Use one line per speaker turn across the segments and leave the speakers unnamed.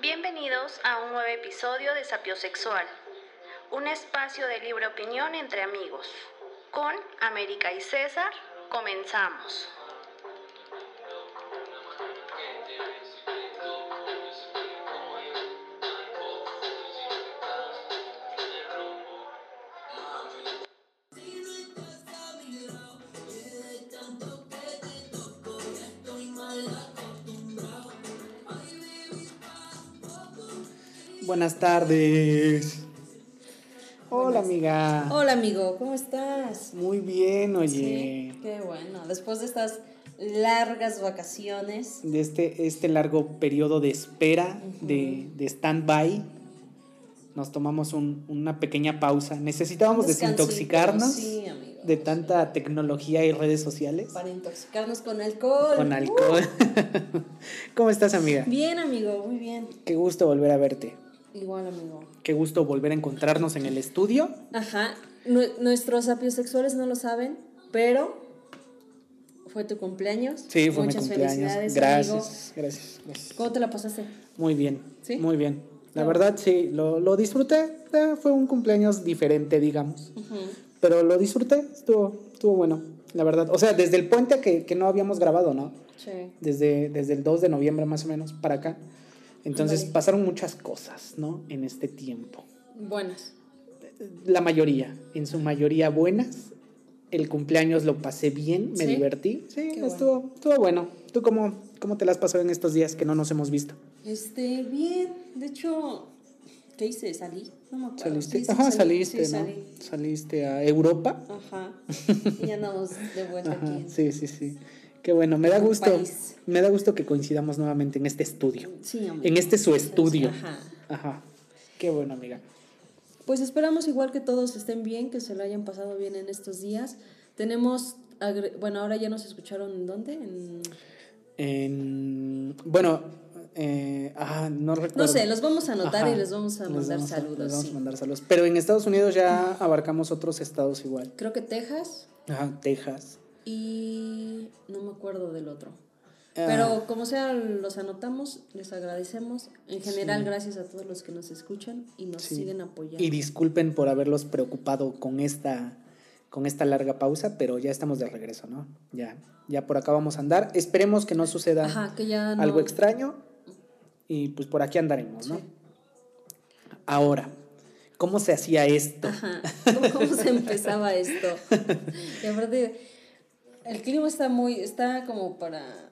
Bienvenidos a un nuevo episodio de Sapiosexual, un espacio de libre opinión entre amigos. Con América y César, comenzamos.
Buenas tardes. Hola, amiga.
Hola, amigo, ¿cómo estás?
Muy bien, oye.
Sí, qué bueno. Después de estas largas vacaciones.
De este, este largo periodo de espera, de, de stand-by, nos tomamos un- una pequeña pausa. Necesitábamos desintoxicarnos
sí, amigo,
de
sí.
tanta tecnología y redes sociales.
Para intoxicarnos con alcohol.
Con alcohol. ¿Cómo estás, amiga?
Uh, bien, amigo, muy bien.
Qué gusto volver a verte.
Igual, amigo.
Qué gusto volver a encontrarnos en el estudio.
Ajá. Nue- nuestros apiosexuales no lo saben, pero fue tu cumpleaños.
Sí, fue
Muchas
mi cumpleaños.
felicidades,
Gracias, gracias, gracias.
¿Cómo te la pasaste?
Muy bien,
¿Sí?
muy bien. La
No.
verdad, sí, lo, lo disfruté. Eh, fue un cumpleaños diferente, digamos. Pero lo disfruté, estuvo, estuvo bueno, la verdad. O sea, desde el puente que, que no habíamos grabado, ¿no?
Sí.
Desde, desde el 2 de noviembre más o menos para acá. Entonces pasaron muchas cosas, ¿no? En este tiempo.
Buenas.
La mayoría, en su mayoría buenas. El cumpleaños lo pasé bien, me
¿Sí?
divertí. Sí,
Qué
estuvo, estuvo bueno. ¿Tú cómo, cómo te las pasó en estos días que no nos hemos visto?
Este, bien. De hecho, ¿qué hice? ¿Salí? No me acuerdo.
¿Saliste?
Sí,
Ajá,
salí,
saliste,
sí,
¿no?
salí.
Saliste a Europa.
Ajá. Y andamos de vuelta
Ajá,
aquí.
sí, sí, sí. Qué bueno, me da gusto.
país.
Me da gusto que coincidamos nuevamente en este estudio.
Sí.
En este su estudio.
Ajá.
Ajá. Qué bueno, amiga.
Pues esperamos igual que todos estén bien, que se lo hayan pasado bien en estos días. Tenemos, bueno, ahora ya nos escucharon en dónde? En...
En, bueno, eh, ah, no recuerdo.
No sé, los vamos a anotar
Ajá.
y les vamos a mandar
vamos a-
saludos.
les vamos a mandar saludos. Pero en Estados Unidos ya abarcamos otros estados igual.
Creo que Texas
Ajá, Texas.
Y no me acuerdo del otro.
Ah,
Pero como sea, los anotamos, les agradecemos. En general, gracias a todos los que nos escuchan y nos
Sí.
siguen apoyando.
Y disculpen por haberlos preocupado con esta, con esta larga pausa, pero ya estamos de regreso, ¿no? Ya, ya por acá vamos a andar. Esperemos que no suceda
Ajá, que ya no...
algo extraño y pues por aquí andaremos, ¿no?
Sí.
Ahora, ¿cómo se hacía esto?
Ajá. ¿Cómo, cómo se empezaba esto? Y aparte, el clima está muy, está como para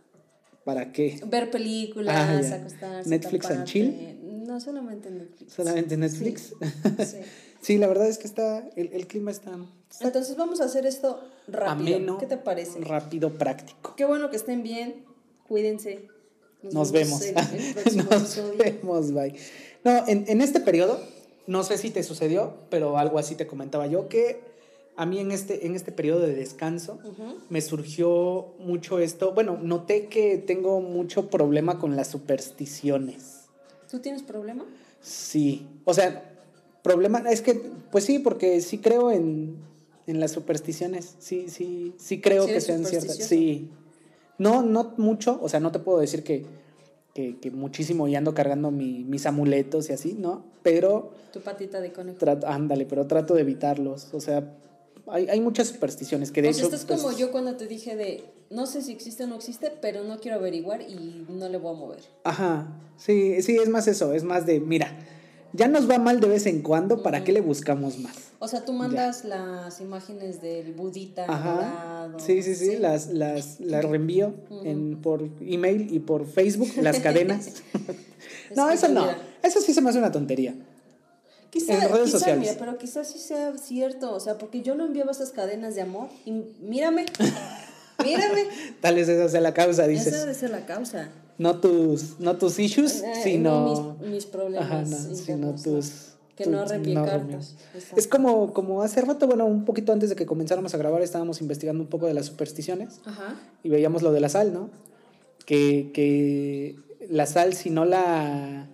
¿Para qué?
ver películas,
Ah,
acostarse.
¿Netflix and
taparte.
chill?
No, solamente Netflix.
¿Solamente Netflix?
Sí.
Sí, la verdad es que está, el, el clima está, está
Entonces vamos a hacer esto rápido.
ameno,
¿Qué te parece?
rápido, práctico.
Qué bueno que estén bien. Cuídense.
Nos vemos.
el próximo
Nos
episodio.
vemos, bye. No, en, en este periodo, no sé si te sucedió, pero algo así te comentaba yo, que a mí en este, en este periodo de descanso me surgió mucho esto. Bueno, noté que tengo mucho problema con las supersticiones.
¿Tú tienes problema?
Sí. O sea, problema, es que, pues sí, porque sí creo en, en las supersticiones. Sí, sí, sí creo
¿Sí
que sean ciertas. Sí. No, no mucho, o sea, no te puedo decir que, que, que muchísimo y ando cargando mi- mis amuletos y así, ¿no? Pero
Tu patita de conejo.
trato, ándale, pero trato de evitarlos. O sea, hay, hay muchas supersticiones que de
sea,
hecho.
estás
pues,
como yo cuando te dije de, no sé si existe o no existe, pero no quiero averiguar y no le voy a mover.
Ajá, sí, sí, es más eso, es más de, mira, ya nos va mal de vez en cuando, ¿para qué le buscamos más?
O sea, tú mandas las imágenes del budita
Ajá.
dorado,
Sí, sí, sí, las, las, las reenvío en, por email y por Facebook, las cadenas. no, eso no, eso sí se me hace una tontería.
Quizá,
en redes
quizá,
sociales.
mira, pero quizás sí sea cierto, o sea, porque yo no enviaba esas cadenas de amor y mírame, mírame,
Tal vez esa sea la causa,
esa
dices.
debe ser la causa.
No tus, no tus issues,
Eh,
sino...
no mis, mis problemas
Ajá, no, sino tus...
Que
tus-
no reenvié
no
cartas.
reenvías.
Exacto.
Es como, como hace rato, bueno, un poquito antes de que comenzáramos a grabar, estábamos investigando un poco de las supersticiones
Ajá.
y veíamos lo de la sal, ¿no? Que, que la sal, si no la,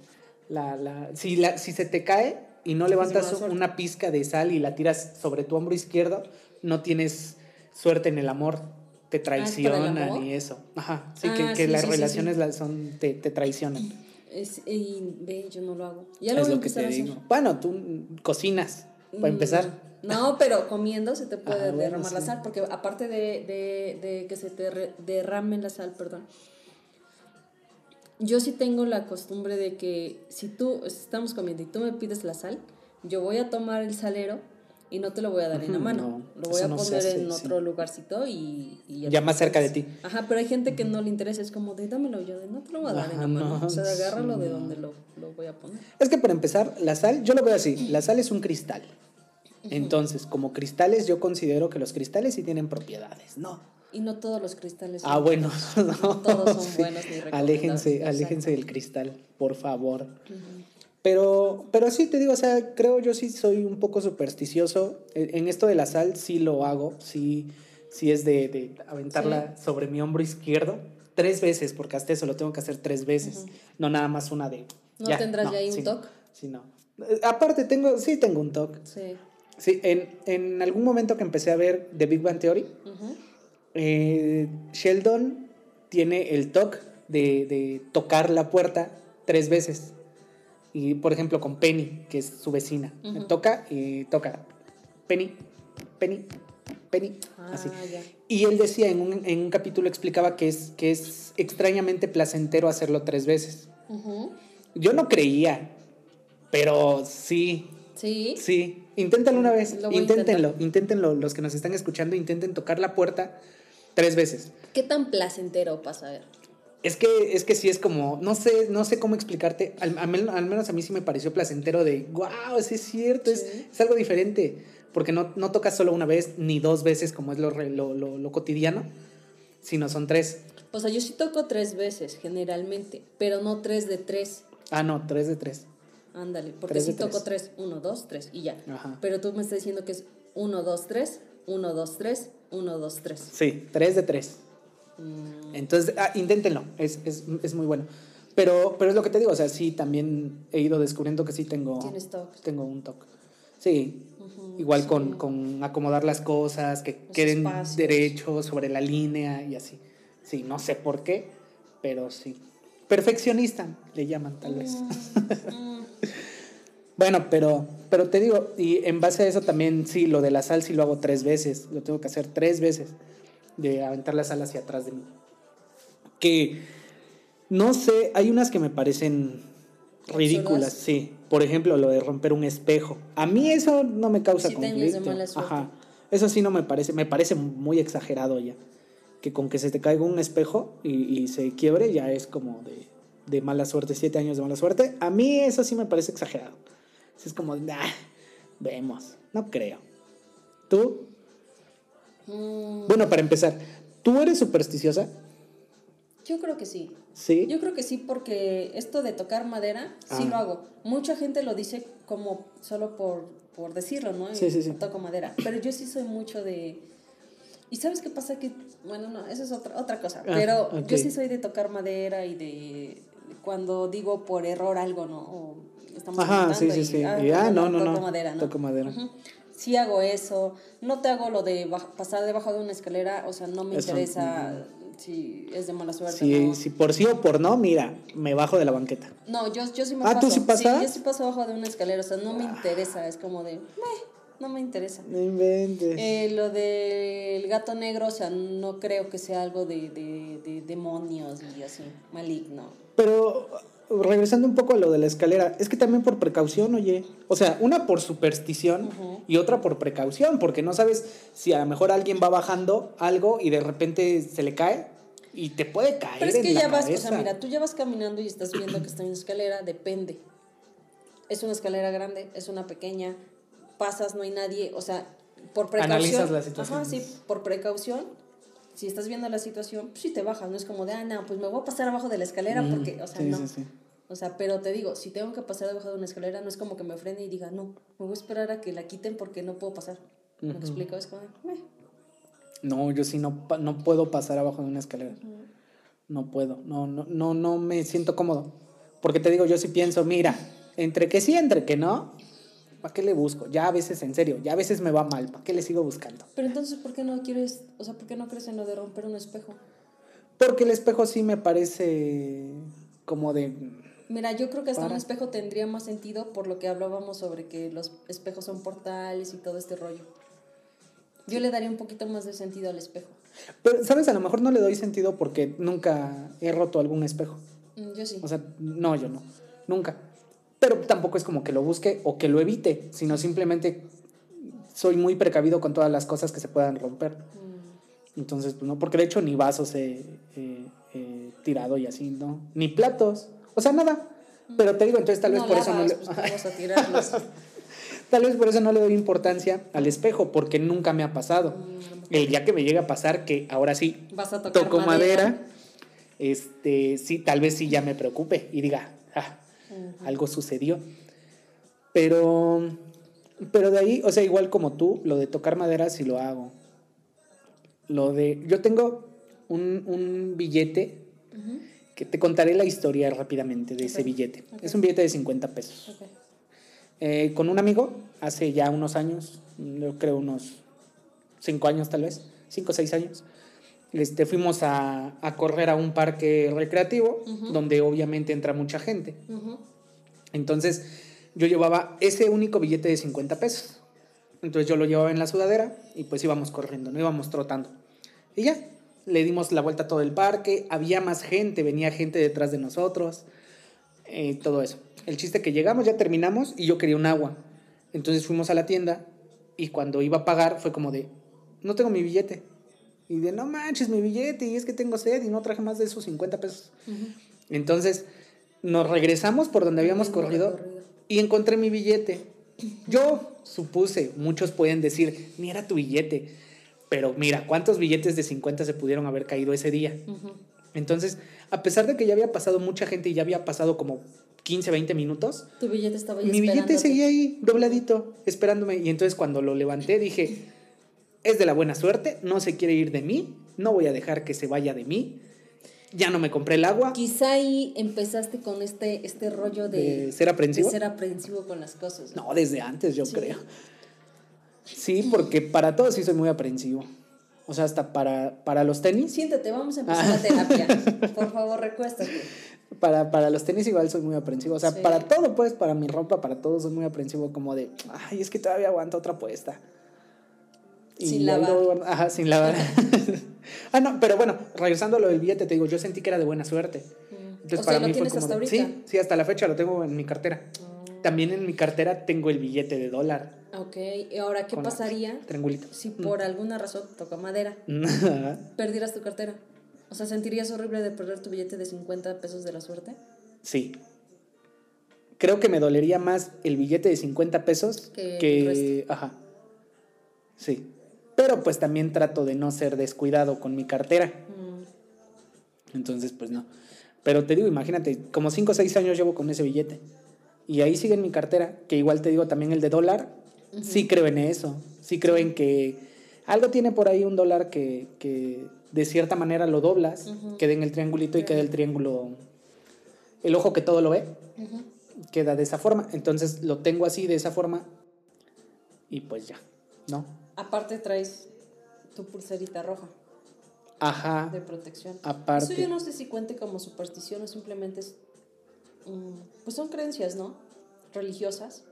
la, la- si, la, si se te cae y no levantas una pizca de sal y la tiras sobre tu hombro izquierdo, no tienes suerte en el amor, te
Ah, ¿es para el
traicionan y eso. Ajá, sí,
Ah,
que, que
sí,
las
sí,
relaciones
sí.
son, te, te traicionan.
Es, y ve, yo no lo hago. Ya lo
es
voy
lo que te digo. Bueno, tú cocinas, para
Mm,
empezar.
No, pero comiendo se te puede
Ah, bueno,
derramar la sal, porque aparte de, de, de que se te derrame la sal, perdón. Yo sí tengo la costumbre de que si tú estamos comiendo y tú me pides la sal, yo voy a tomar el salero y no te lo voy a dar en la mano.
no,
lo voy a
no
poner
hace,
en
sí.
otro lugarcito y, y
Ya más cerca de ti.
Ajá, pero hay gente que no le interesa, es como de dámelo yo, de no te lo voy a dar en la mano.
no,
o sea, agárralo de donde lo, lo voy a poner.
Es que para empezar, la sal, yo lo veo así, la sal es un cristal. Entonces, como cristales, yo considero que los cristales sí tienen propiedades, ¿no?
Y no todos los cristales son
Ah, bueno, no,
todos son
sí.
buenos ni.
Aléjense, aléjense del cristal, por favor. Pero, pero sí te digo, o sea, creo yo sí soy un poco supersticioso. En en esto de la sal sí lo hago, sí, sí es de, de aventarla sobre mi hombro izquierdo tres veces, porque hasta eso lo tengo que hacer tres veces, no nada más una de...
¿No tendrás ya ahí un
sí,
toc?
Sí, no. Eh, Aparte, tengo, sí tengo un toque.
Sí.
Sí, en, en algún momento que empecé a ver The Big Bang Theory,
Ujú.
Eh, Sheldon tiene el toque de, de tocar la puerta tres veces. Y por ejemplo con Penny, que es su vecina, toca y toca. Penny, Penny, Penny.
Ah,
así.
ya.
Y él decía, en un, en un capítulo explicaba que es, que es extrañamente placentero hacerlo tres veces. Yo no creía, pero sí,
Sí.
Sí, inténtalo una vez. Inténtenlo, inténtenlo. Los que nos están escuchando, intenten tocar la puerta tres veces.
¿Qué tan placentero pasa a ver?
Es que, es que sí es como, no sé, no sé cómo explicarte. Al, al men- al menos a mí sí me pareció placentero de, wow, sí es cierto, es,
Sí.
es algo diferente. Porque no, no tocas solo una vez ni dos veces como es lo, lo, lo, lo cotidiano, sino son tres.
O sea, yo sí toco tres veces generalmente, pero no tres de tres.
Ah, no, tres de tres.
Ándale, porque
de
sí toco
tres.
tres. Uno, dos, tres y ya.
Ajá.
Pero tú me estás diciendo que es uno, dos, tres, uno, dos, tres, uno, dos, tres.
Sí, tres de tres.
Mm,
Entonces, ah, inténtenlo, es, es, es muy bueno. Pero, pero es lo que te digo, o sea, sí, también he ido descubriendo que sí tengo, tengo un toque. Sí, igual
sí.
con, con acomodar las cosas, que
Los
queden
espacios.
derechos sobre la línea y así. Sí, no sé por qué, pero sí. Perfeccionista, le llaman tal vez.
Mm,
Bueno, pero, pero te digo, y en base a eso también, sí, lo de la sal sí lo hago tres veces, lo tengo que hacer tres veces, de aventar la sal hacia atrás de mí. Que, no sé, hay unas que me parecen ridículas, sí. Por ejemplo, lo de romper un espejo. A mí eso no me causa
Sí
conflicto.
de mala suerte.
Ajá. Eso sí no me parece, me parece muy exagerado ya. Que con que se te caiga un espejo y, y se quiebre ya es como de, de mala suerte, siete años de mala suerte. A mí eso sí me parece exagerado. Es como, nah, vemos, no creo. ¿Tú?
mm,
Bueno, para empezar, ¿tú eres supersticiosa?
yo creo que sí.
Sí.
Yo creo que sí, porque esto de tocar madera, sí
Ah.
lo hago. Mucha gente lo dice como solo por, por decirlo, ¿no?
Sí, sí, sí.
Toco madera. Pero yo sí soy mucho de... ¿Y sabes qué pasa? Que, bueno, no, eso es otra, otra cosa.
Ah,
Pero yo sí soy de tocar madera y de... Cuando digo por error algo, ¿no? O estamos
Ajá, sí, sí, sí.
ah,
Y, ah, no, no,
toco
no.
madera, ¿no?
Toco madera.
Sí hago eso. No te hago lo de pasar debajo de una escalera. O sea, no me
Eso,
interesa si es de mala suerte.
Si,
¿no?
si por sí o por no, mira, me bajo de la banqueta.
No, yo, yo sí me
Ah,
paso.
¿tú sí pasas?
Sí, yo sí paso abajo de una escalera, o sea, no me interesa, es como de, "Meh, no me interesa.
No inventes.
Eh, lo del gato negro, o sea, no creo que sea algo de, de, de demonios y así, maligno.
Pero regresando un poco a lo de la escalera, es que también por precaución, oye. O sea, una por superstición y otra por precaución, porque no sabes si a lo mejor alguien va bajando algo y de repente se le cae y te puede caer.
Pero es
en
que
la
ya vas, o
cabeza.
sea, mira, tú ya vas caminando y estás viendo que está en una escalera, depende. Es una escalera grande, es una pequeña, pasas, no hay nadie, o sea, por precaución.
Analizas la situación.
Ajá, sí, por precaución. Si estás viendo la situación, pues sí te bajas, no es como de, ah, no, pues me voy a pasar abajo de la escalera
Mm,
porque, o sea,
sí,
no.
sí, sí.
O sea, pero te digo, si tengo que pasar debajo de una escalera, no es como que me frene y diga, no, me voy a esperar a que la quiten porque no puedo pasar. ¿Me
Ujú.
explico? Es como.
No, yo sí no, no puedo pasar abajo de una escalera. No puedo. No, no, no, no me siento cómodo. Porque te digo, yo sí pienso, mira, entre que sí, entre que no, ¿para qué le busco? Ya a veces, en serio, ya a veces me va mal, ¿para qué le sigo buscando?
Pero entonces, ¿por qué no quieres, o sea, por qué no crees en lo de romper un espejo?
Porque el espejo sí me parece como de,
Mira, yo creo que hasta
Para.
un espejo tendría más sentido por lo que hablábamos sobre que los espejos son portales y todo este rollo. Yo le daría un poquito más de sentido al espejo.
Pero, ¿sabes? A lo mejor no le doy sentido porque nunca he roto algún espejo.
Mm, Yo sí.
O sea, no, yo no. Nunca. Pero tampoco es como que lo busque o que lo evite, sino simplemente soy muy precavido con todas las cosas que se puedan romper.
Mm,
Entonces, pues no, porque de hecho ni vasos he, he- he tirado y así, ¿no? Ni platos. O sea, nada. Pero te digo, entonces tal vez
no
por eso no le...
pues.
Tal vez por eso no le doy importancia al espejo, porque nunca me ha pasado.
Mm,
El día que me llega a pasar, que ahora sí
Vas a tocar
toco madera, este, sí, tal vez sí ya me preocupe y diga, "Ah, algo sucedió. Pero, pero de ahí, o sea, igual como tú, lo de tocar madera sí lo hago. Lo de, yo tengo un, un billete. Que te contaré la historia rápidamente de ese
Ok,
billete.
ok.
Es un billete de 50 pesos.
Ok.
Eh, con un amigo, hace ya unos años, yo creo unos 5 años tal vez, 5 o 6 años, este, fuimos a, a correr a un parque recreativo,
Ujú.
donde obviamente entra mucha gente.
Ujú.
Entonces yo llevaba ese único billete de 50 pesos. Entonces yo lo llevaba en la sudadera y pues íbamos corriendo, no íbamos trotando. Y ya, le dimos la vuelta a todo el parque, había más gente, venía gente detrás de nosotros, eh, todo eso. El chiste que llegamos, ya terminamos y yo quería un agua. Entonces fuimos a la tienda y cuando iba a pagar fue como de, no tengo mi billete. Y de, no manches, mi billete, y es que tengo sed y no traje más de esos 50 pesos. Entonces nos regresamos por donde habíamos corrido
recorrido.
y encontré mi billete. Yo supuse, muchos pueden decir, ni era tu billete, pero mira, ¿cuántos billetes de 50 se pudieron haber caído ese día? Entonces, a pesar de que ya había pasado mucha gente y ya había pasado como 15, 20 minutos,
Tu billete estaba ahí
mi billete seguía ahí, dobladito, esperándome. Y entonces cuando lo levanté dije, es de la buena suerte, no se quiere ir de mí, no voy a dejar que se vaya de mí. Ya no me compré el agua.
Quizá ahí empezaste con este, este rollo de,
¿De ser aprensivo?
de ser aprensivo con las cosas. ¿no?
No, desde antes yo
Sí.
creo. Sí, porque para todo sí soy muy aprensivo. O sea, hasta para, para los tenis.
Siéntate, vamos a empezar
Ah.
la terapia. Por favor, recuéstate.
Para, para los tenis igual soy muy aprensivo. O sea,
Sí.
para todo, pues, para mi ropa, para todo soy muy aprensivo. Como de, ay, es que todavía aguanta otra puesta.
Sin lavar.
lo ajá, sin lavar. ah, no, pero bueno, regresando a lo del billete, te digo, yo sentí que era de buena suerte. Entonces,
o sea,
para
lo
mí fue
tienes
como
hasta ahorita.
Sí, sí, hasta la fecha lo tengo en mi cartera. También en mi cartera tengo el billete de dólar.
Ok, y ahora, ¿qué pasaría
Triangulito.
si por alguna razón, toca madera, perdieras tu cartera? O sea, ¿sentirías horrible de perder tu billete de 50 pesos de la suerte?
Sí. Creo que me dolería más el billete de 50 pesos
Que
Ajá. Sí. Pero pues también trato de no ser descuidado con mi cartera.
Mm,
Entonces, pues no. Pero te digo, imagínate, como 5 o 6 años llevo con ese billete. Y ahí sigue en mi cartera, que igual te digo también el de dólar. Sí creo en eso. Sí creo en que algo tiene por ahí un dólar que, que de cierta manera lo doblas,
Ujú.
queda en el triangulito y queda el triángulo, el ojo que todo lo ve, queda de esa forma. Entonces lo tengo así, de esa forma. Y pues ya, ¿no?
Aparte traes tu pulserita roja
Ajá,
de protección.
aparte.
Eso yo no sé si cuente como superstición o simplemente es... mm, pues son creencias, ¿no? Religiosas.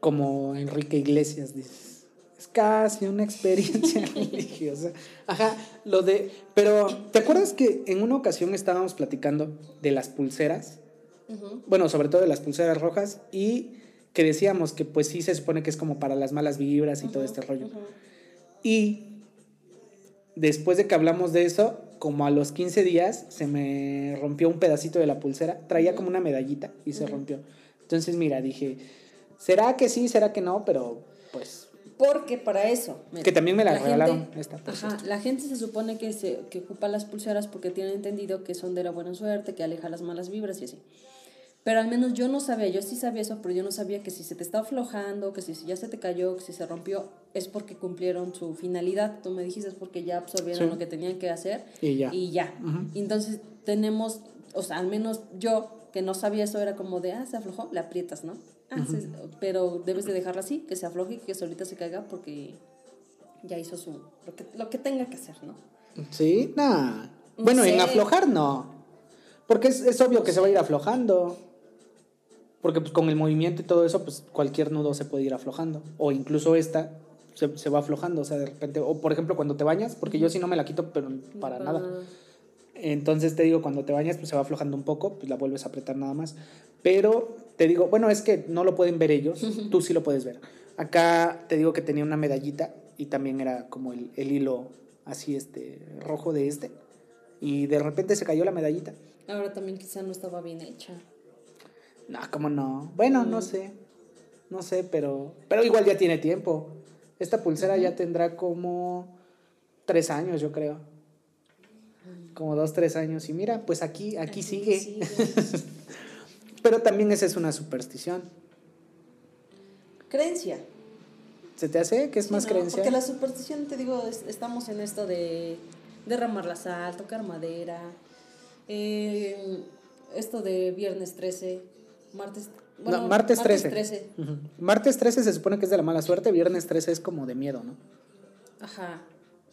como Enrique Iglesias dices. Es casi una experiencia religiosa. Ajá, lo de... Pero, ¿te acuerdas que en una ocasión estábamos platicando de las pulseras?
Ujú.
Bueno, sobre todo de las pulseras rojas y que decíamos que pues sí se supone que es como para las malas vibras y todo
Ujú,
este rollo.
ujú.
Y después de que hablamos de eso, como a los 15 días se me rompió un pedacito de la pulsera. Traía como una medallita y se rompió. Entonces, mira, dije, ¿será que sí, será que no? Pero pues
Porque para eso. mira,
Que también me la
gente-
regalaron esta, por
Ajá, la gente se supone que, se, que ocupa las pulseras porque tienen entendido que son de la buena suerte, que aleja las malas vibras y así. Pero al menos yo no sabía, yo sí sabía eso, pero yo no sabía que si se te está aflojando, que si ya se te cayó, que si se rompió, es porque cumplieron su finalidad. Tú me dijiste es porque ya absorbieron
Sí.
lo que tenían que hacer
Y ya.
Y ya. Entonces tenemos, o sea, al menos yo que no sabía eso era como de, ah, se aflojó, la aprietas, ¿no? Ah, se- pero debes de dejarla así, que se afloje y que solita se caiga porque ya hizo su, lo que, lo que tenga que hacer, ¿no?
Sí.
No
Bueno, en aflojar no. Porque es, es obvio que se va a ir aflojando. Porque pues con el movimiento y todo eso, pues cualquier nudo se puede ir aflojando. O incluso esta se, se va aflojando, o sea, de repente. O por ejemplo, cuando te bañas, porque yo sí no me la quito, pero para nada. Entonces te digo, cuando te bañas, pues se va aflojando un poco, pues la vuelves a apretar nada más. Pero te digo, bueno, es que no lo pueden ver ellos, tú sí lo puedes ver. Acá te digo que tenía una medallita y también era como el, el hilo así, este, rojo de este. Y de repente se cayó la medallita.
Ahora también quizá no estaba bien hecha.
No, ¿cómo no? Bueno, no sé. No sé, pero, pero igual ya tiene tiempo. Esta pulsera ya tendrá como tres años, yo creo. Como dos, tres años. Y mira, pues aquí, aquí, sigue.
sigue.
pero también esa es una superstición.
Creencia.
¿Se te hace que es más
¿no?
creencia?
Porque la superstición, te digo, es- estamos en esto de derramar la sal, tocar madera, eh, esto de viernes 13, martes...
No, martes 13. Ujú. Martes 13 se supone que es de la mala suerte, viernes 13 es como de miedo, ¿no?
Ajá,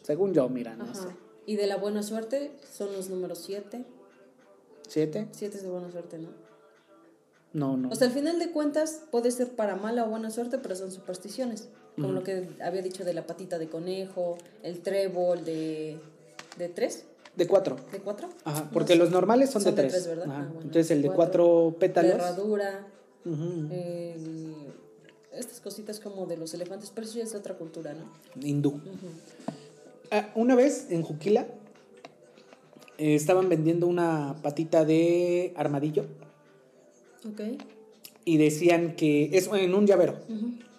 Según yo, mira, no
ajá.
sé.
Y de la buena suerte son los números 7.
¿Siete?
7 es de buena suerte, ¿no?
No, no.
O sea, al final de cuentas puede ser para mala o buena suerte, pero son supersticiones. Como lo que había dicho de la patita de conejo, el trébol de, de tres,
de cuatro.
de cuatro.
Ajá, porque los normales son,
Son
de
de
tres.
tres, ¿verdad?
Ajá.
Ah, bueno,
Entonces el de
cuatro.
cuatro pétalos.
herradura,
ujú,
el- estas cositas como de los elefantes, pero eso ya es de otra cultura, ¿no?
hindú. Ah, una vez en Juquila eh, estaban vendiendo una patita de armadillo
Ok.
y decían que es en un llavero,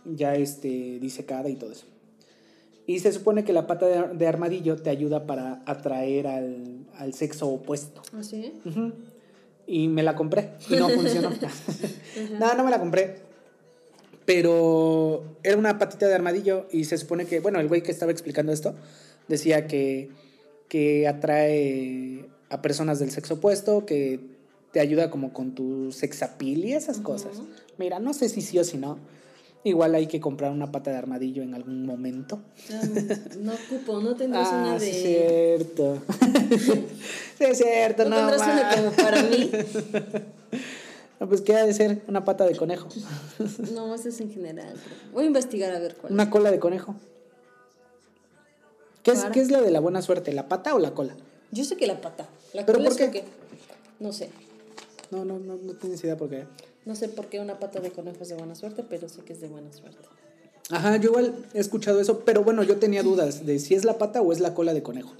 ya este disecada y todo eso. Y se supone que la pata de, de armadillo te ayuda para atraer al, al sexo opuesto.
¿Ah, sí?
Y me la compré y no funcionó. no, no me la compré. Pero era una patita de armadillo y se supone que, bueno, el güey que estaba explicando esto decía que, que atrae a personas del sexo opuesto, que te ayuda como con tu sexapil y esas cosas. Mira, no sé si sí o si no. Igual hay que comprar una pata de armadillo en algún momento.
Ah, no ocupo, no tendrás una
Ah,
de...
es cierto. sí es cierto,
no
no,
tendrás una como para mí.
No, pues qué ha de ser una pata de conejo.
No, eso es en general. Voy a investigar a ver cuál.
Una cola de conejo. ¿Qué es. ¿Qué es la de la buena suerte? ¿La pata o la cola?
Yo sé que la pata. La
¿Pero
cola
por qué?
que- No sé.
No, no, no, no tienes idea por qué.
No sé por qué una pata de conejo es de buena suerte, pero sé que es de buena suerte.
Ajá, yo igual he escuchado eso, pero bueno, yo tenía dudas de si es la pata o es la cola de conejo.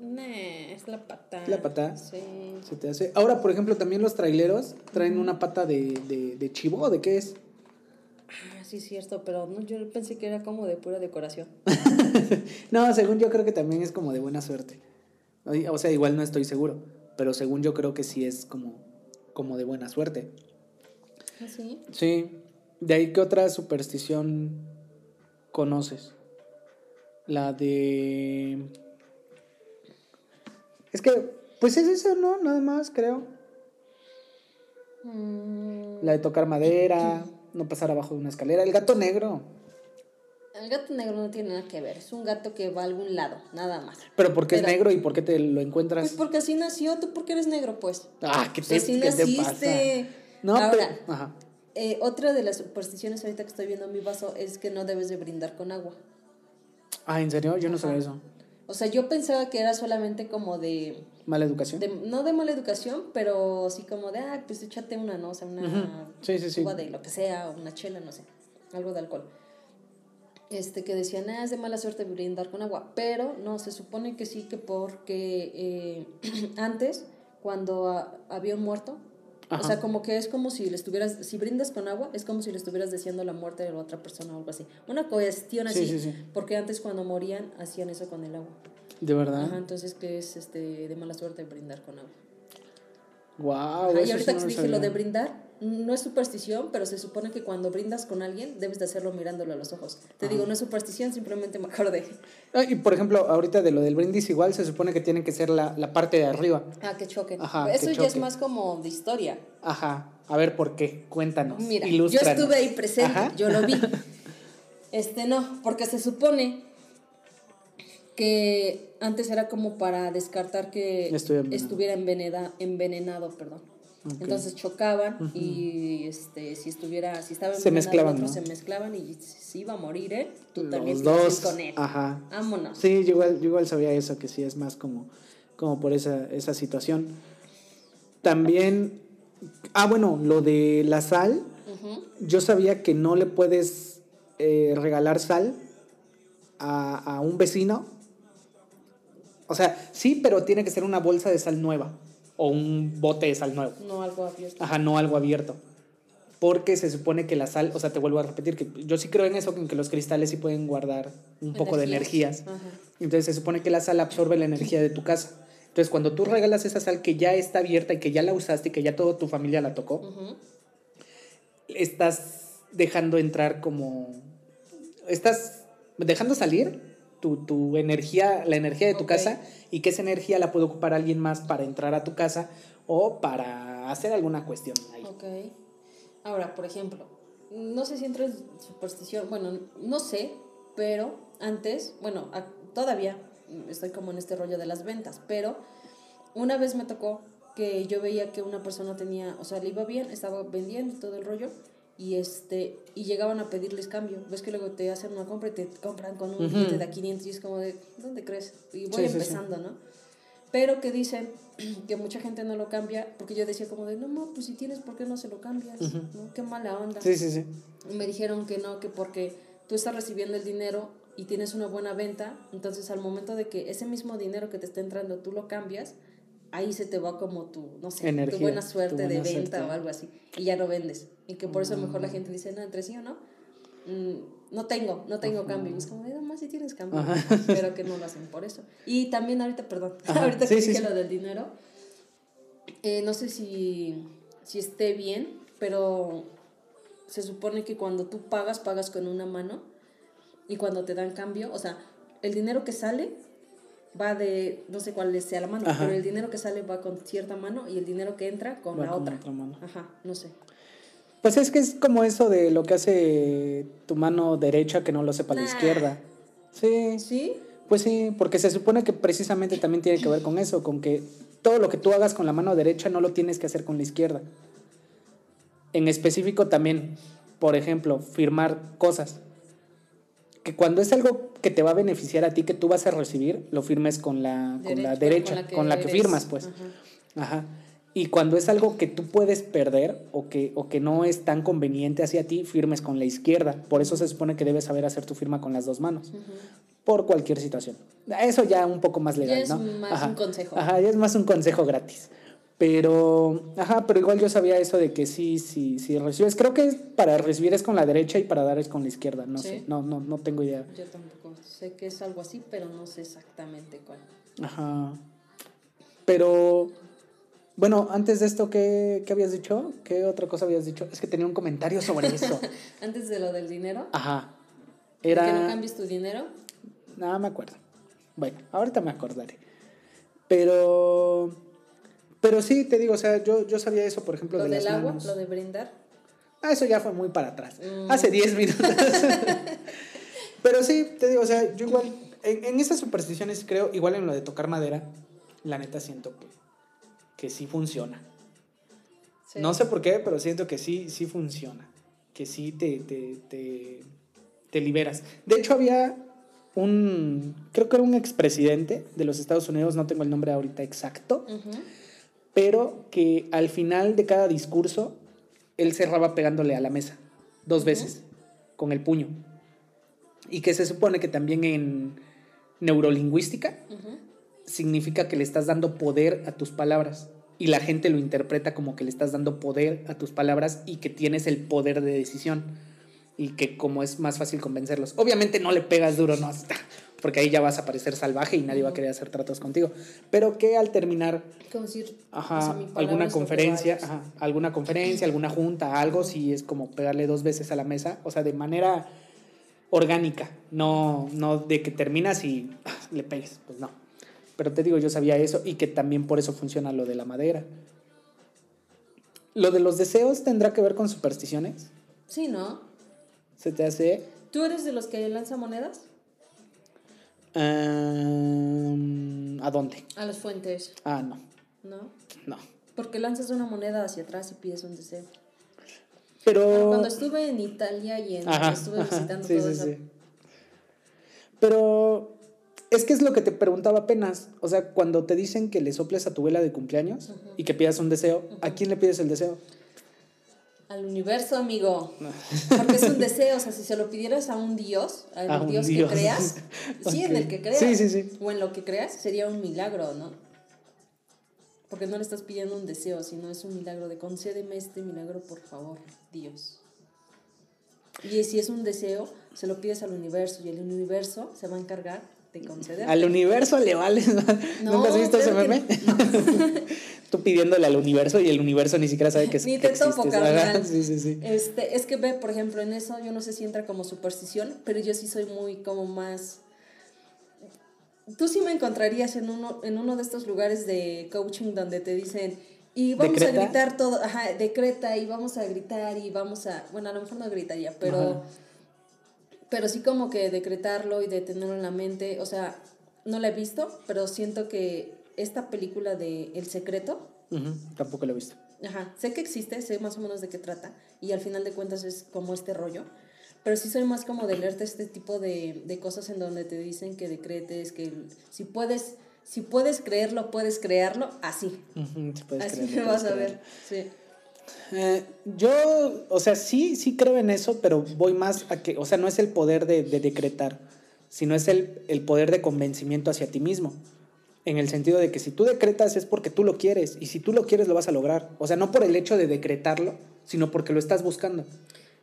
Nah, es la pata.
¿La pata?
Sí.
Se te hace. Ahora, por ejemplo, también los traileros traen una pata de, de, de chivo, ¿o de qué es?
Ah, sí, cierto, pero no, yo pensé que era como de pura decoración.
no, según yo creo que también es como de buena suerte. O sea, igual no estoy seguro, pero según yo creo que sí es como, como de buena suerte.
¿Ah, sí?
Sí. De ahí, ¿qué otra superstición conoces? La de... Es que, pues es eso, ¿no? Nada más, creo.
Mm,
La de tocar madera, no pasar abajo de una escalera. El gato negro.
el gato negro no tiene nada que ver. Es un gato que va a algún lado, nada más.
Pero ¿por qué es negro y por qué te lo encuentras?
Pues porque así nació, tú porque eres negro, pues.
Ah, ¿qué
Pues
te,
así
qué te pasa? No,
Ahora,
pero... Ajá.
eh, otra de las supersticiones ahorita que estoy viendo en mi vaso es que no debes de brindar con agua.
Ah, ¿en serio? Yo no sabía eso.
O sea, yo pensaba que era solamente como de,
¿Mala educación?
de- no de mala educación, pero sí como de, ah, pues échate una, ¿no? O sea, una
Ujú. Sí, sí, sí.
de lo que sea, o una chela, no sé, algo de alcohol. Este, que decían, ah, es de mala suerte brindar con agua, pero no, se supone que sí, que porque eh, antes, cuando había un muerto,
Ajá.
o sea, como que es como si le estuvieras, si brindas con agua, es como si le estuvieras deseando la muerte de la otra persona o algo así. Una cuestión
Sí,
así,
sí, sí.
porque antes cuando morían hacían eso con el agua.
¿De verdad?
Ajá, entonces que es este de mala suerte brindar con agua.
Wow,
Ajá, y ahorita
sí
que
no
dije
lo
de brindar, no es superstición, pero se supone que cuando brindas con alguien debes de hacerlo mirándolo a los ojos. Te digo, no es superstición, simplemente me acordé.
Ah, y por ejemplo, ahorita de lo del brindis igual se supone que tiene que ser la, la parte de arriba.
Ah, que choque.
Ajá,
Eso
que
ya es
choque.
más como de historia.
Ajá. A ver, ¿por qué? Cuéntanos.
Mira, yo
ilústranos.
estuve ahí presente,
Ajá.
yo lo vi. Este no, porque se supone que antes era como para descartar que
Estuviera envenenado.
estuviera envenenado, perdón. Entonces chocaban y este, si estuviera, si estaba
Se mezclaban,
el otro,
¿no?
se mezclaban y si iba a morir él, tú
Los
también
dos.
con él.
Ajá.
Vámonos.
Sí, yo igual, yo igual sabía eso, que sí es más como, como por esa, esa situación. También, ah, bueno, lo de la sal,
Ujú.
yo sabía que no le puedes eh, regalar sal a, a un vecino. O sea, sí, pero tiene que ser una bolsa de sal nueva o un bote de sal nuevo.
No algo abierto.
Ajá, no algo abierto. Porque se supone que la sal, o sea, te vuelvo a repetir, que yo sí creo en eso, en que los cristales sí pueden guardar un poco de energías.
Ajá.
Entonces se supone que la sal absorbe la energía de tu casa. Entonces cuando tú regalas esa sal que ya está abierta y que ya la usaste y que ya toda tu familia la tocó, estás dejando entrar como... Estás dejando salir tu, tu energía, la energía de tu casa y que esa energía la puede ocupar alguien más para entrar a tu casa o para hacer alguna cuestión ahí.
Ok. Ahora, por ejemplo, no sé si entra en superstición, bueno, no sé, pero antes, bueno, todavía estoy como en este rollo de las ventas, pero una vez me tocó que yo veía que una persona tenía, o sea, le iba bien, estaba vendiendo todo el rollo, y este y llegaban a pedirles cambio. Ves que luego te hacen una compra y te compran con un
Ujú.
billete de a 500 y es como de, ¿dónde crees? Y voy
Sí, sí, sí.
empezando, ¿no? Pero que dicen que mucha gente no lo cambia, porque yo decía como de, no, no, pues si tienes, ¿por qué no se lo cambias? ¿No? Qué mala onda.
Sí, sí, sí.
Y me dijeron que no, que porque tú estás recibiendo el dinero y tienes una buena venta, entonces al momento de que ese mismo dinero que te está entrando tú lo cambias, ahí se te va como tu, no sé,
Energía,
tu buena
tu
suerte de venta
suerte.
o algo así, y ya no vendes. Y que por eso a lo mejor la gente dice, no, entre sí o no, mm, no tengo, no tengo cambio. Y es como, nada más si tienes cambio, pero que no lo hacen por eso. Y también ahorita, perdón,
Ajá,
ahorita
sí,
que
sí,
dije
sí.
lo del dinero, eh, no sé si, si esté bien, pero se supone que cuando tú pagas, pagas con una mano y cuando te dan cambio, o sea, el dinero que sale va de, no sé cuál sea la mano,
Ajá.
pero el dinero que sale va con cierta mano y el dinero que entra con
Va
la
con
otra.
otra mano.
Ajá, no sé.
Pues es que es como eso de lo que hace tu mano derecha que no lo sepa la izquierda. Sí,
¿Sí?
pues sí, porque se supone que precisamente también tiene que ver con eso, con que todo lo que tú hagas con la mano derecha no lo tienes que hacer con la izquierda. En específico también, por ejemplo, firmar cosas. Que cuando es algo que te va a beneficiar a ti, que tú vas a recibir, lo firmes con la, con la
Derecha, con la que
con la que
eres.
firmas, pues.
Ajá.
Ajá. Y cuando es algo que tú puedes perder o que, o que no es tan conveniente hacia ti, firmes con la izquierda. Por eso se supone que debes saber hacer tu firma con las dos manos. Por cualquier situación. Eso ya un poco más legal,
es
¿no?
más un consejo.
Ajá, ya es más un consejo gratis. Pero, ajá, pero igual yo sabía eso de que sí, sí, sí recibes. Creo que para recibir es con la derecha y para dar es con la izquierda. No
¿Sí?
sé, no, no, no tengo idea.
Yo tampoco sé que es algo así, pero no sé exactamente cuál.
Ajá. Pero, bueno, antes de esto, ¿qué, qué habías dicho? ¿Qué otra cosa habías dicho? Es que tenía un comentario sobre eso.
Antes de lo del dinero,
Ajá.
de que no
Era...
cambies tu dinero,
No me acuerdo. Bueno, ahorita me acordaré. Pero... Pero sí, te digo, o sea, yo, yo sabía eso, por ejemplo,
lo
de
del
las
agua,
manos.
lo de brindar.
Ah, eso ya fue muy para atrás.
Mm.
Hace 10 minutos. Pero sí, te digo, o sea, yo igual, en, en esas supersticiones creo, igual en lo de tocar madera, la neta siento que, que sí funciona.
Sí.
No sé por qué, pero siento que sí, sí funciona. Que sí te, te, te, te liberas. De hecho, había un, creo que era un expresidente de los Estados Unidos, no tengo el nombre ahorita exacto. Pero que al final de cada discurso él cerraba pegándole a la mesa dos veces con el puño. Y que se supone que también en neurolingüística significa que le estás dando poder a tus palabras. Y la gente lo interpreta como que le estás dando poder a tus palabras y que tienes el poder de decisión. Y que como es más fácil convencerlos. Obviamente no le pegas duro, no, porque ahí ya vas a parecer salvaje y nadie va a querer hacer tratos contigo. Pero que al terminar
Como
Ajá,
o sea,
alguna conferencia, ajá, alguna conferencia, alguna junta, algo, sí es como pegarle dos veces a la mesa, o sea, de manera orgánica, no, no de que terminas y ah, le pegues, pues no. Pero te digo, yo sabía eso y que también por eso funciona lo de la madera. Lo de los deseos tendrá que ver con supersticiones.
Sí, ¿no?
Se te hace.
¿Tú eres de los que lanza monedas?
Ah, ¿A dónde?
A las fuentes,
Ah, no,
¿no?
no.
Porque lanzas una moneda hacia atrás y pides un deseo.
Pero...
Cuando estuve en Italia y en,
Ajá,
estuve
ajá,
visitando
sí,
todo
sí,
eso.
sí. Pero es que es lo que te preguntaba apenas. O sea, cuando te dicen que le soples a tu vela de cumpleaños y que pidas un deseo, ¿a quién le pides el deseo?
Al universo, amigo. Porque es un deseo. O sea, si se lo pidieras a un dios, al
A un
dios,
dios.
que creas, sí, en el que creas.
Sí, sí, sí.
O en lo que creas, sería un milagro, ¿no? Porque no le estás pidiendo un deseo, sino es un milagro de concédeme este milagro, por favor, Dios. Y si es un deseo, se lo pides al universo y el universo se va a encargar
Al universo le vale.
No,
¿Nunca has visto ese meme? Tú pidiéndole al universo y el universo ni siquiera sabe que,
Ni
que
te topo, carnal.
Sí, sí, sí.
Este, es que ve, por ejemplo, en eso yo no sé si entra como superstición, pero yo sí soy muy como más... Tú sí me encontrarías en uno, en uno de estos lugares de coaching donde te dicen, y vamos
¿Decreta?
a gritar todo, ajá, decreta y vamos a gritar y vamos a, bueno, a lo mejor no gritaría, pero,
Ajá.
Pero sí como que decretarlo y de tenerlo en la mente, o sea, no la he visto, pero siento que esta película de El Secreto,
Ujú, Tampoco lo he visto.
Ajá, sé que existe, sé más o menos de qué trata y al final de cuentas es como este rollo, pero sí soy más como de leerte este tipo de, de cosas en donde te dicen que decretes, que si puedes, si puedes creerlo, puedes crearlo, así,
puedes
así
creerlo,
me vas a ver, sí.
Eh, yo, o sea, sí, sí creo en eso, pero voy más a que, o sea, no es el poder de, de decretar, sino es el, el poder de convencimiento hacia ti mismo. En el sentido de que si tú decretas es porque tú lo quieres, y si tú lo quieres lo vas a lograr. O sea, no por el hecho de decretarlo, sino porque lo estás buscando.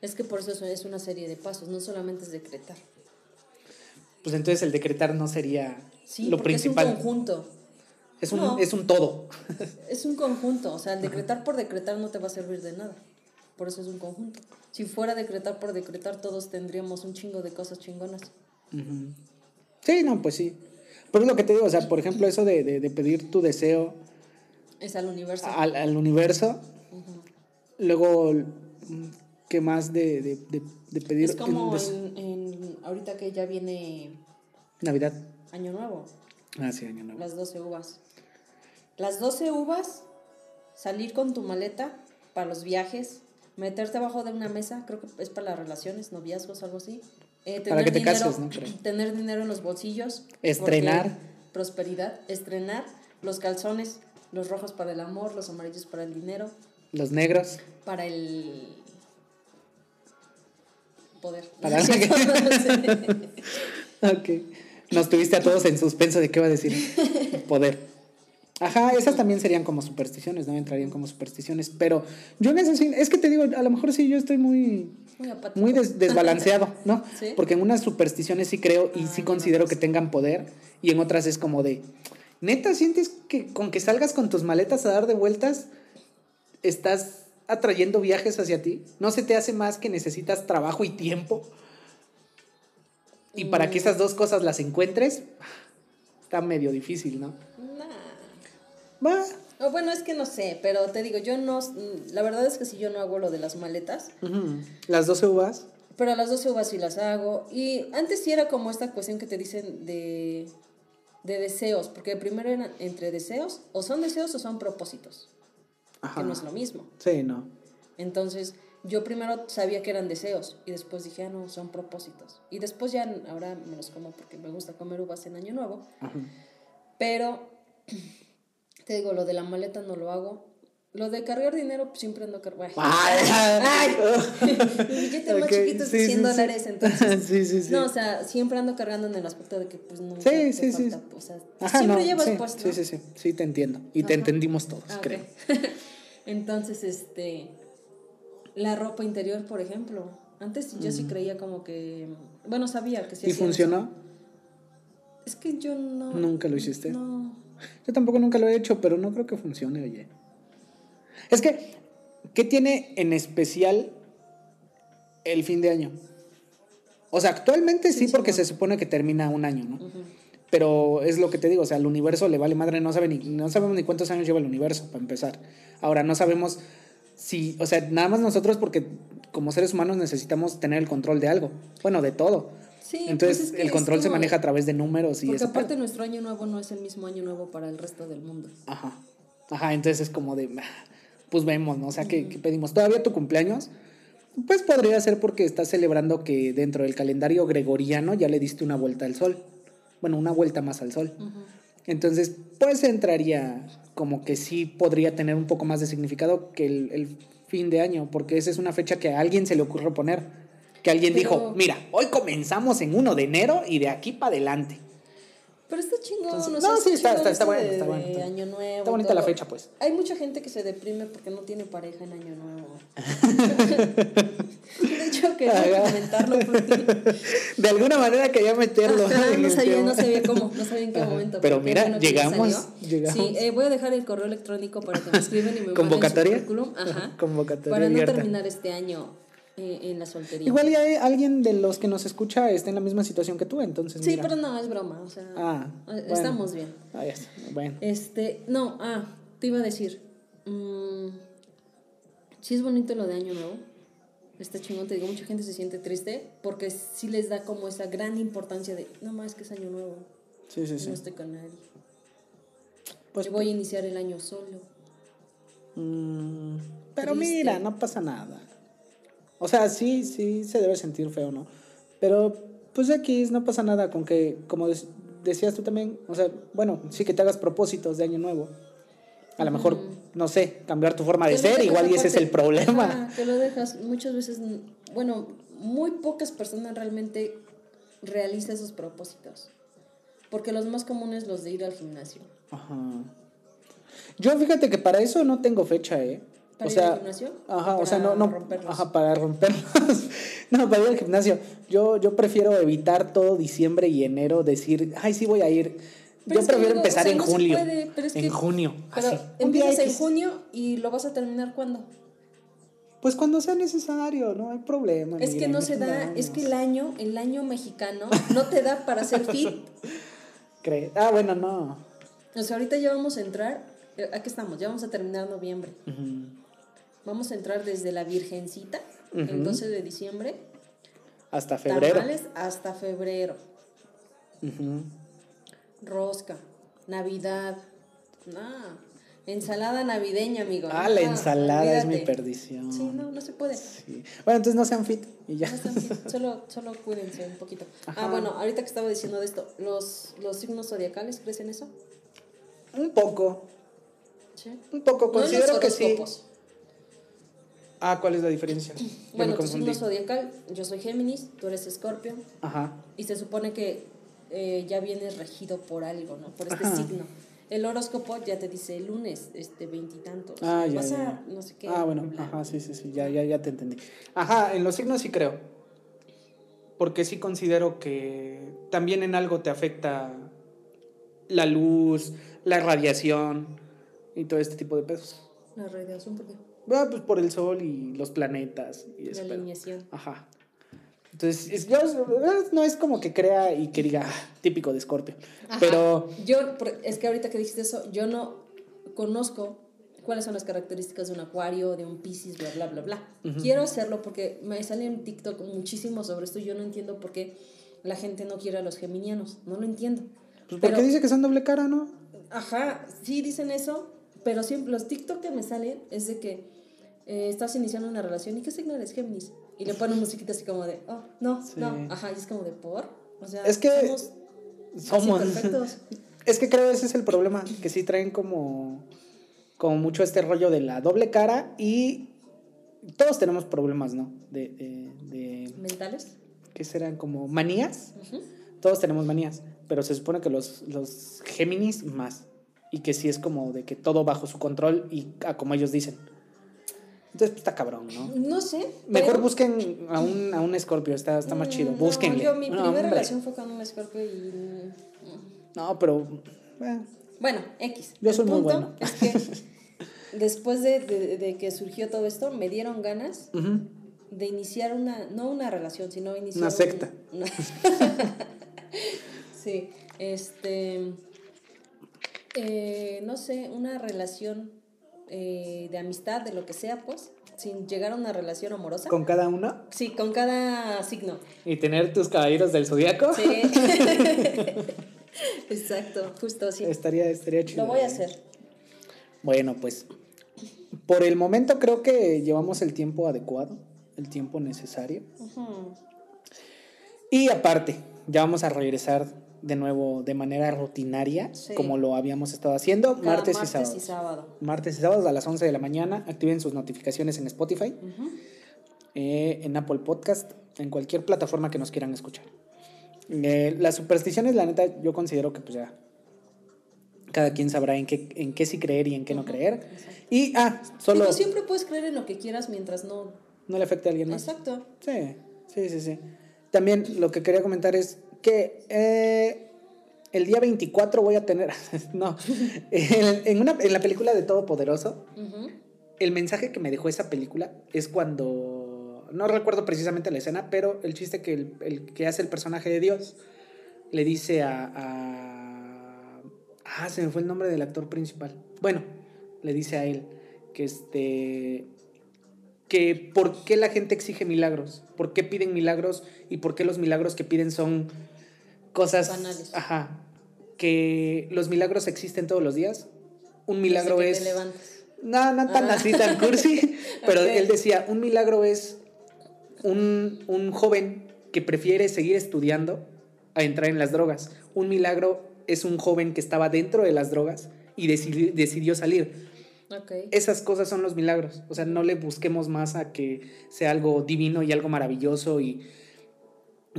Es que por eso es una serie de pasos, no solamente es decretar.
Pues entonces el decretar no sería
Sí,
lo
porque
principal.
es un conjunto.
Es un,
No.
es un todo.
Es un conjunto, o sea, el decretar por decretar no te va a servir de nada. Por eso es un conjunto. Si fuera decretar por decretar, todos tendríamos un chingo de cosas chingonas.
Sí, no, pues sí. Pero es lo que te digo, o sea, por ejemplo, eso de, de- de pedir tu deseo
Es al universo.
al, al universo, luego, ¿qué más de, de, pedir
Es como en- ahorita que ya viene
Navidad?
Año Nuevo,
Ah, sí, año nuevo.
las 12 uvas. Las 12 uvas, salir con tu maleta para los viajes, meterte abajo de una mesa, creo que es para las relaciones, noviazgos, algo así. Eh,
Para que te
dinero,
cases, ¿no? Creo.
Tener dinero en los bolsillos.
Estrenar.
Prosperidad. Estrenar los calzones, los rojos para el amor, los amarillos para el dinero,
Los negros.
para el poder.
Para-
No, sé.
Ok. Nos tuviste a todos en suspenso de qué va a decir. Poder. Ajá, esas también serían como supersticiones, ¿no? Entrarían como supersticiones. Pero yo en eso sí, es que te digo, a lo mejor sí yo estoy muy,
Muy
des- desbalanceado, ¿no?
¿Sí?
Porque en unas supersticiones sí creo y sí
Ay,
considero
no,
que tengan poder y en otras es como de, neta, ¿sientes que con que salgas con tus maletas a dar de vueltas estás atrayendo viajes hacia ti? ¿No se te hace más que necesitas trabajo y tiempo? Y para que esas dos cosas las encuentres, está medio difícil, ¿no? Va.
Bueno, es que no sé, pero te digo, yo no, la verdad es que si yo no hago lo de las maletas.
Las 12 uvas.
pero las 12 uvas sí las hago. Y antes sí era como esta cuestión que te dicen de, de deseos, porque primero eran entre deseos, o son deseos o son propósitos,
Ajá.
que no es lo mismo.
Sí, no.
Entonces, yo primero sabía que eran deseos y después dije, ah, no, son propósitos. Y después ya, ahora me los como porque me gusta comer uvas en Año Nuevo.
Ajá.
Pero, te digo, lo de la maleta no lo hago. Lo de cargar dinero, pues, siempre ando cargando.
Ay.
Mi billete más chiquito es
sí,
de
sí,
100
sí.
dólares, entonces.
Sí, sí, sí.
No, o sea, siempre ando cargando en el aspecto de que, pues, no.
Sí, sí, sí.
O sea,
Ajá,
siempre
no,
llevas
sí,
pues,
sí, sí, sí, sí, te entiendo. Y te
Ajá.
entendimos todos,
Ah,
creo.
Entonces, este, la ropa interior, por ejemplo. Antes yo sí creía como que, bueno, sabía que sí.
¿Y funcionó?
eso. Es que yo no.
¿Nunca lo hiciste?
No.
Yo tampoco nunca lo he hecho, pero no creo que funcione, oye. Es que, ¿qué tiene en especial el fin de año? O sea, actualmente sí,
Sí,
porque se supone que termina un año, ¿no? Pero es lo que te digo, o sea, al universo le vale madre, no, sabe ni, no sabemos ni cuántos años lleva el universo, para empezar. Ahora, no sabemos si, o sea, nada más nosotros porque como seres humanos necesitamos tener el control de algo, bueno, de todo.
Sí,
Entonces,
pues es que
el control se maneja a través de números y
Porque aparte
pedo.
nuestro año nuevo no es el mismo año nuevo para el resto del mundo.
Ajá. Ajá, entonces es como de, ah, pues vemos, ¿no? O sea, ¿qué, qué pedimos? ¿Todavía tu cumpleaños? Pues podría ser porque estás celebrando que dentro del calendario gregoriano ya le diste una vuelta al sol. Bueno, una vuelta más al sol. Entonces, pues entraría como que sí podría tener un poco más de significado que el, el fin de año, porque esa es una fecha que a alguien se le ocurrió poner. Que alguien
Pero-
dijo, mira, hoy comenzamos en 1 de enero y de aquí para adelante.
Pero está chingón,
Entonces,
o sea,
no, sí, está- está- está bueno,
de-
está bueno, está-
Año Nuevo.
está bonita la fecha, pues.
Hay mucha gente que se deprime porque no tiene pareja en Año Nuevo. de hecho, quería comentarlo porque
De alguna manera quería meterlo.
Ajá,
en
no sabía, no cómo, no sabía en qué
Ajá.
momento.
Pero mira, llegamos, llegamos.
Sí, eh, voy a dejar el correo electrónico para que me escriban y me
¿Convocatoria?
Ajá.
Convocatoria
Para no
abierta.
terminar este año eh, en la soltería.
Igual ya hay alguien de los que nos escucha está en la misma situación que tú, entonces.
Sí,
mira.
pero no, es broma, o sea,
Ah,
eh,
bueno.
estamos bien.
Ah, ya está. Bueno.
Este, no, ah, te iba a decir, mm, sí es bonito lo de Año Nuevo, está chingón, te digo, mucha gente se siente triste porque sí les da como esa gran importancia de, no más que es Año Nuevo,
Sí, sí, sí.
no estoy con nadie,
Pues,
yo voy a iniciar el año solo.
mm, pero
Triste.
mira, no pasa nada. O sea, sí, sí se debe sentir feo, ¿no? Pero, pues aquí no pasa nada con que, como decías tú también, o sea, bueno, sí que te hagas propósitos de año nuevo. A lo mejor, no sé, cambiar tu forma de ser, igual y ese es el problema.
Ajá, que lo dejas, muchas veces, bueno, muy pocas personas realmente realizan esos propósitos. Porque los más comunes los de ir al gimnasio.
Ajá. Yo fíjate que para eso no tengo fecha, ¿eh?
¿Para
o
ir
sea,
al gimnasio?
Ajá,
¿O
o sea, no, no,
romperlos?
ajá, para romperlos. no, para ir al gimnasio. Yo, yo prefiero evitar todo diciembre y enero, decir, ay, sí voy a ir.
Pero
yo prefiero empezar
o sea,
en
no
julio.
puede, pero es
en
que-
junio,
Pero
así.
Empiezas en junio y lo vas a terminar cuando.
Pues cuando sea necesario, no hay problema.
Es que no se da, es que el año, el año mexicano no te da para hacer fit.
Cre- Ah, bueno, no.
O sea, ahorita ya vamos a entrar, eh, aquí estamos, ya vamos a terminar noviembre.
Ujú.
Vamos a entrar desde la Virgencita, el
Ujú.
12 de diciembre,
Hasta febrero.
tamales hasta febrero, rosca, Navidad, nah, ensalada navideña, amigo.
Ah, la ensalada es mi perdición.
Sí, no, no se puede.
Sí. Bueno, entonces no sean fit y ya.
No están bien, solo, solo cuídense un poquito.
Ajá.
Ah, bueno, ahorita que estaba diciendo de esto, ¿los, los signos zodiacales crees en eso?
Un poco,
Sí.
un poco,
No
considero que sí. Ah, ¿cuál es la diferencia?
Bueno,
confundí.
signo zodiacal, yo soy Géminis, tú eres Escorpio,
Ajá.
y se supone que eh, ya vienes regido por algo, ¿no? Por este
Ajá.
signo. El horóscopo ya te dice el lunes, este, veintitantos.
Ah, ya,
vas
ya,
a,
ya.
no sé qué.
Ah, bueno,
bla.
ajá, sí, sí, sí, ya, ya, ya te entendí. Ajá, en los signos sí creo. Porque sí considero que también en algo te afecta la luz, la radiación y todo este tipo de pesos.
La radiación, ¿por qué?
Ah, pues por el sol y los planetas y
La
eso. pero-
alineación.
Ajá. Entonces, es- yo no es como que crea y que diga "Ah, típico de Scorpio.
Ajá.
Pero
Yo, es que ahorita que dijiste eso, yo no conozco cuáles son las características de un acuario, de un piscis, bla, bla, bla, bla. Quiero hacerlo porque me sale en TikTok muchísimo sobre esto y yo no entiendo por qué la gente no quiere a los geminianos. No lo entiendo.
pues, ¿por
Pero-
dice que son doble cara, no?
Ajá, sí dicen eso, pero siempre los TikTok que me salen es de que eh, estás iniciando una relación y qué signo eres Géminis. Y le ponen musiquita así como de, oh, no,
Sí.
no, ajá, y es como de por. O sea,
Es que
somos, perfectos.
Es que creo ese es el problema, que sí traen como, como mucho este rollo de la doble cara y todos tenemos problemas, ¿no? De, de, de
¿Mentales?
¿qué serán? Como manías. Todos tenemos manías, pero se supone que los, los Géminis más. Y que sí es como de que todo bajo su control y a como ellos dicen. Entonces pues, está cabrón, ¿no?
No sé.
Mejor
pero-
busquen a un, a un Escorpio, está, está más chido.
Mm,
Búsquenle.
No, yo, mi
No,
primera
hombre.
relación fue con un escorpio y.
No, pero. eh,
Bueno, X.
Yo
El
soy muy
punto
bueno.
Es que después de, de- de que surgió todo esto, me dieron ganas de iniciar una, no una relación, sino iniciar
Una
un-
secta.
una- sí, este, eh, no sé, una relación eh, de amistad, de lo que sea, pues, sin llegar a una relación amorosa.
Con cada uno.
Sí, con cada signo.
Y tener tus caballeros del zodiaco.
Sí. Exacto, justo así.
Estaría, estaría chido.
Lo voy a hacer.
Bueno, pues por el momento creo que llevamos el tiempo adecuado, el tiempo necesario. Y aparte, ya vamos a regresar de nuevo de manera rutinaria,
Sí.
como lo habíamos estado haciendo,
Cada
martes, y
martes
sábados.
y sábado.
Martes y sábados a las 11 de la mañana. Activen sus notificaciones en Spotify, eh, en Apple Podcast, en cualquier plataforma que nos quieran escuchar. Eh, las supersticiones, la neta, yo considero que pues ya cada quien sabrá en qué, en qué sí creer y en qué no creer. Y, ah, solo
Digo, siempre puedes creer en lo que quieras mientras no.
no le afecte a alguien más.
Exacto.
Sí, sí, sí, sí. También lo que quería comentar es que eh, el día 24 voy a tener, no, en, una, en la película de Todopoderoso, el mensaje que me dejó esa película es cuando, no recuerdo precisamente la escena, pero el chiste que el, el que hace el personaje de Dios le dice a, a- Ah, se me fue el nombre del actor principal. Bueno, le dice a él que este que por qué la gente exige milagros, por qué piden milagros y por qué los milagros que piden son cosas
Banales.
ajá, que los milagros existen todos los días. Un milagro
que
es
Te
no, no tan
Ah.
así, tan cursi. Pero
Ok.
él decía, un milagro es un, un joven que prefiere seguir estudiando a entrar en las drogas. Un milagro es un joven que estaba dentro de las drogas y decidi- decidió salir.
Ok.
Esas cosas son los milagros. O sea, no le busquemos más a que sea algo divino y algo maravilloso y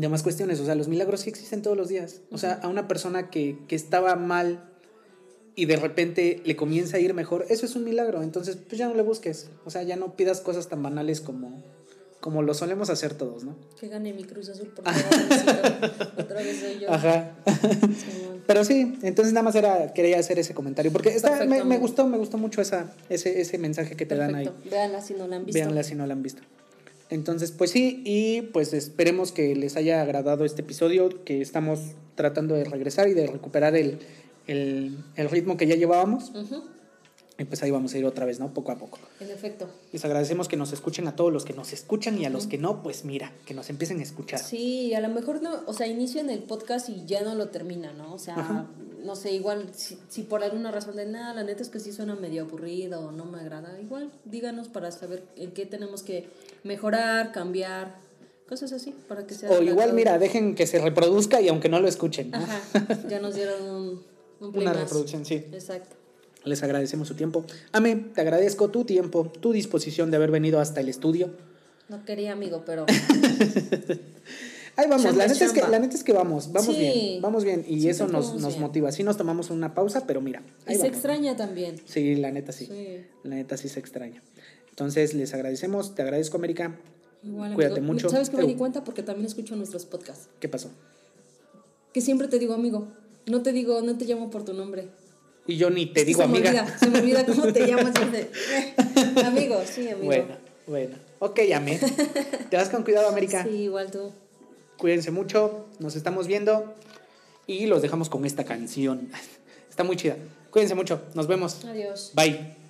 demás cuestiones. O sea, los milagros sí existen todos los días. O sea, a una persona que, que estaba mal y de repente le comienza a ir mejor, eso es un milagro. Entonces, pues ya no le busques. O sea, ya no pidas cosas tan banales como, como lo solemos hacer todos, ¿no?
Que gane mi Cruz Azul por favor. Otra vez soy yo.
Ajá. Pero sí, entonces nada más era, quería hacer ese comentario. Porque está, me, me gustó, me gustó mucho esa, ese, ese mensaje que te dan ahí.
Si no la han visto.
Véanla si no la han visto. Entonces, pues sí, y pues esperemos que les haya agradado este episodio, que estamos tratando de regresar y de recuperar el, el, el ritmo que ya llevábamos. Y pues ahí vamos a ir otra vez, ¿no? Poco a poco.
En efecto.
Les agradecemos que nos escuchen a todos los que nos escuchan y a los que no, pues mira, que nos empiecen a escuchar.
Sí, a lo mejor no, o sea, inician el podcast y ya no lo terminan, ¿no? O sea,
Ajá.
no sé, igual si, si por alguna razón de nada, la neta es que sí suena medio aburrido o no me agrada, igual díganos para saber en qué tenemos que mejorar, cambiar, cosas así, para que sea...
O igual, mira, dejen que se reproduzca y aunque no lo escuchen, ¿no?
Ajá, ya nos dieron un, un
Una reproducción, sí.
Exacto.
Les agradecemos su tiempo. Ame, te agradezco tu tiempo, tu disposición de haber venido hasta el estudio.
No quería, amigo, pero...
Ahí vamos,
Chamba
la neta, es que,
chamba.
la neta es que vamos, vamos
Sí.
bien, vamos bien. Y
Sí,
eso nos, nos motiva. Sí nos tomamos una pausa, pero mira.
Y se extraña también.
Sí, la neta sí.
Sí.
La neta sí se extraña. Entonces, les agradecemos, te agradezco, América.
Igual,
Cuídate
amigo.
mucho.
¿Sabes qué me di cuenta? Porque también escucho nuestros podcasts.
¿Qué pasó?
Que siempre te digo amigo. No te digo, no te llamo por tu nombre.
Y yo ni te digo
se me
amiga.
olvida, se me olvida cómo te llamas. Eh, amigo, sí, amigo.
Bueno, bueno. Ok, Ame. Te vas con cuidado, América.
Sí, igual tú.
Cuídense mucho, nos estamos viendo y los dejamos con esta canción. Está muy chida. Cuídense mucho, nos vemos.
Adiós.
Bye.